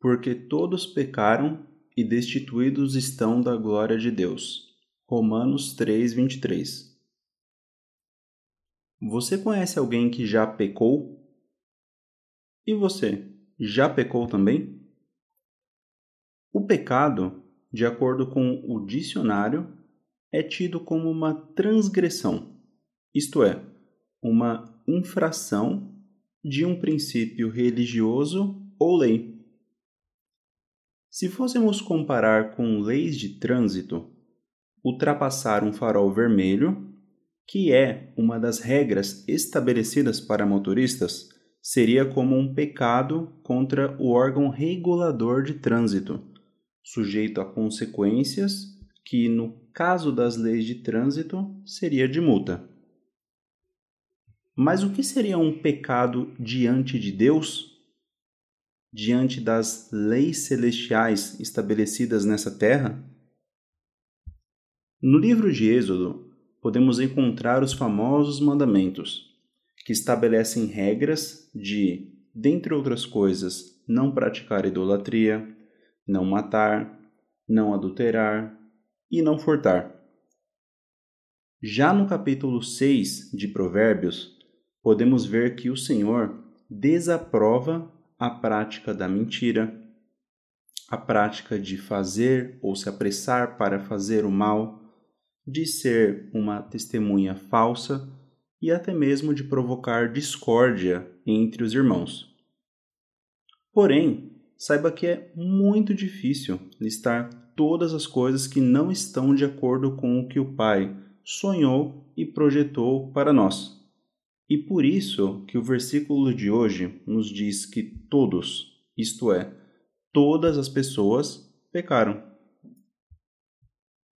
porque todos pecaram e destituídos estão da glória de Deus. Romanos 3, 23. Você conhece alguém que já pecou? E você, já pecou também? O pecado, de acordo com o dicionário, é tido como uma transgressão, isto é, uma infração de um princípio religioso ou lei. Se fôssemos comparar com leis de trânsito, ultrapassar um farol vermelho, que é uma das regras estabelecidas para motoristas, seria como um pecado contra o órgão regulador de trânsito, sujeito a consequências que, no caso das leis de trânsito, seria de multa. Mas o que seria um pecado diante de Deus? Diante das leis celestiais estabelecidas nessa terra? No livro de Êxodo, podemos encontrar os famosos mandamentos, que estabelecem regras de, dentre outras coisas, não praticar idolatria, não matar, não adulterar e não furtar. Já no capítulo 6 de Provérbios, podemos ver que o Senhor desaprova a prática da mentira, a prática de fazer ou se apressar para fazer o mal, de ser uma testemunha falsa e até mesmo de provocar discórdia entre os irmãos. Porém, saiba que é muito difícil listar todas as coisas que não estão de acordo com o que o Pai sonhou e projetou para nós. E por isso que o versículo de hoje nos diz que todos, isto é, todas as pessoas, pecaram.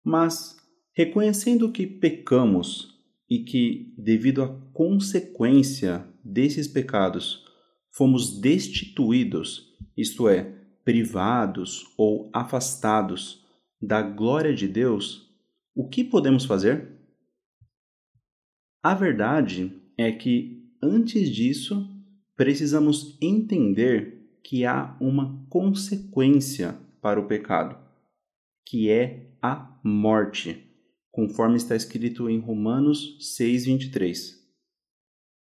Mas, reconhecendo que pecamos e que, devido à consequência desses pecados, fomos destituídos, isto é, privados ou afastados da glória de Deus, o que podemos fazer? A verdade é que, antes disso, precisamos entender que há uma consequência para o pecado, que é a morte, conforme está escrito em Romanos 6:23.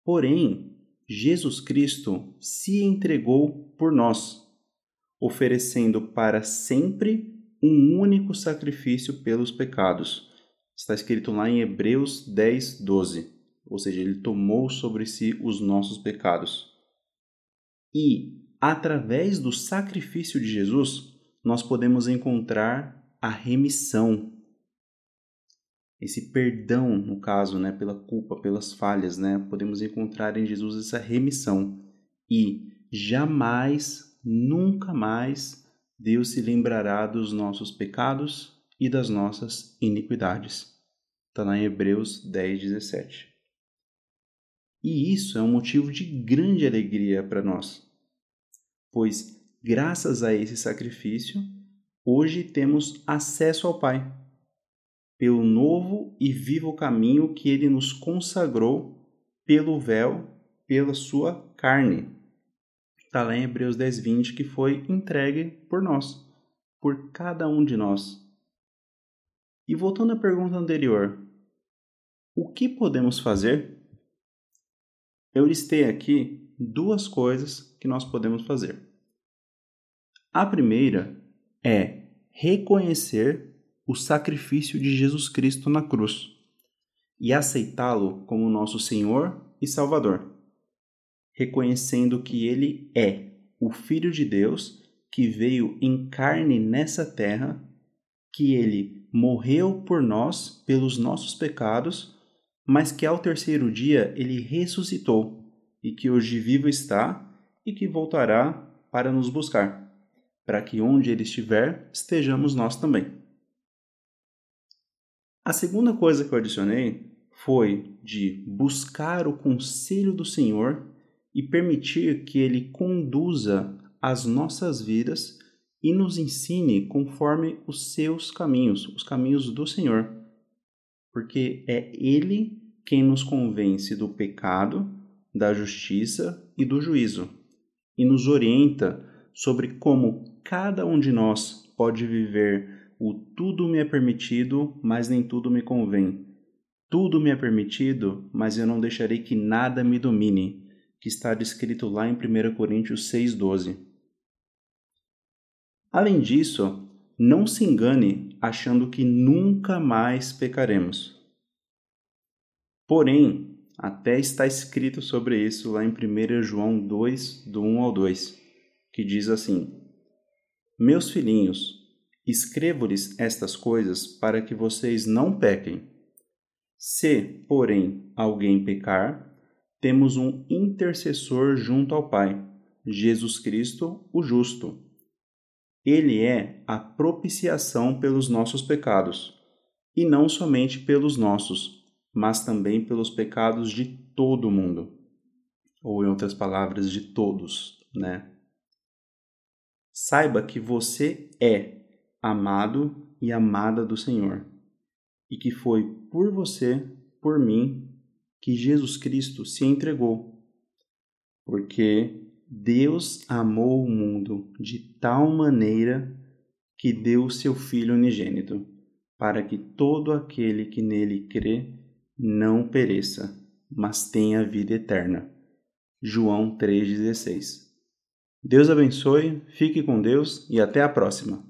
Porém, Jesus Cristo se entregou por nós, oferecendo para sempre um único sacrifício pelos pecados. Está escrito lá em Hebreus 10, 12 ou seja, ele tomou sobre si os nossos pecados. E, através do sacrifício de Jesus, nós podemos encontrar a remissão. Esse perdão, no caso, né, pela culpa, pelas falhas, né, podemos encontrar em Jesus essa remissão. E jamais, nunca mais, Deus se lembrará dos nossos pecados e das nossas iniquidades. Está lá em Hebreus 10, 17. E isso é um motivo de grande alegria para nós, pois, graças a esse sacrifício, hoje temos acesso ao Pai, pelo novo e vivo caminho que ele nos consagrou pelo véu, pela sua carne. Está lá em Hebreus 10, 20, que foi entregue por nós, por cada um de nós. E voltando à pergunta anterior, o que podemos fazer eu listei aqui duas coisas que nós podemos fazer. A primeira é reconhecer o sacrifício de Jesus Cristo na cruz e aceitá-lo como nosso Senhor e Salvador, reconhecendo que ele é o Filho de Deus que veio em carne nessa terra, que ele morreu por nós pelos nossos pecados mas que ao terceiro dia ele ressuscitou e que hoje vivo está e que voltará para nos buscar, para que onde ele estiver estejamos nós também. A segunda coisa que eu adicionei foi de buscar o conselho do Senhor e permitir que ele conduza as nossas vidas e nos ensine conforme os seus caminhos, os caminhos do Senhor. Porque é ele quem nos convence do pecado, da justiça e do juízo, e nos orienta sobre como cada um de nós pode viver o tudo me é permitido, mas nem tudo me convém. Tudo me é permitido, mas eu não deixarei que nada me domine, que está descrito lá em 1 Coríntios 6,12. Além disso, não se engane achando que nunca mais pecaremos. Porém, até está escrito sobre isso lá em 1 João 2, do 1 ao 2, que diz assim: Meus filhinhos, escrevo-lhes estas coisas para que vocês não pequem. Se, porém, alguém pecar, temos um intercessor junto ao Pai, Jesus Cristo, o justo. Ele é a propiciação pelos nossos pecados, e não somente pelos nossos, mas também pelos pecados de todo mundo. Ou, em outras palavras, de todos, né? Saiba que você é amado e amada do Senhor, e que foi por você, por mim, que Jesus Cristo se entregou. Porque Deus amou o mundo de tal maneira que deu o seu Filho unigênito, para que todo aquele que nele crê não pereça, mas tenha vida eterna. João 3,16. Deus abençoe, fique com Deus e até a próxima.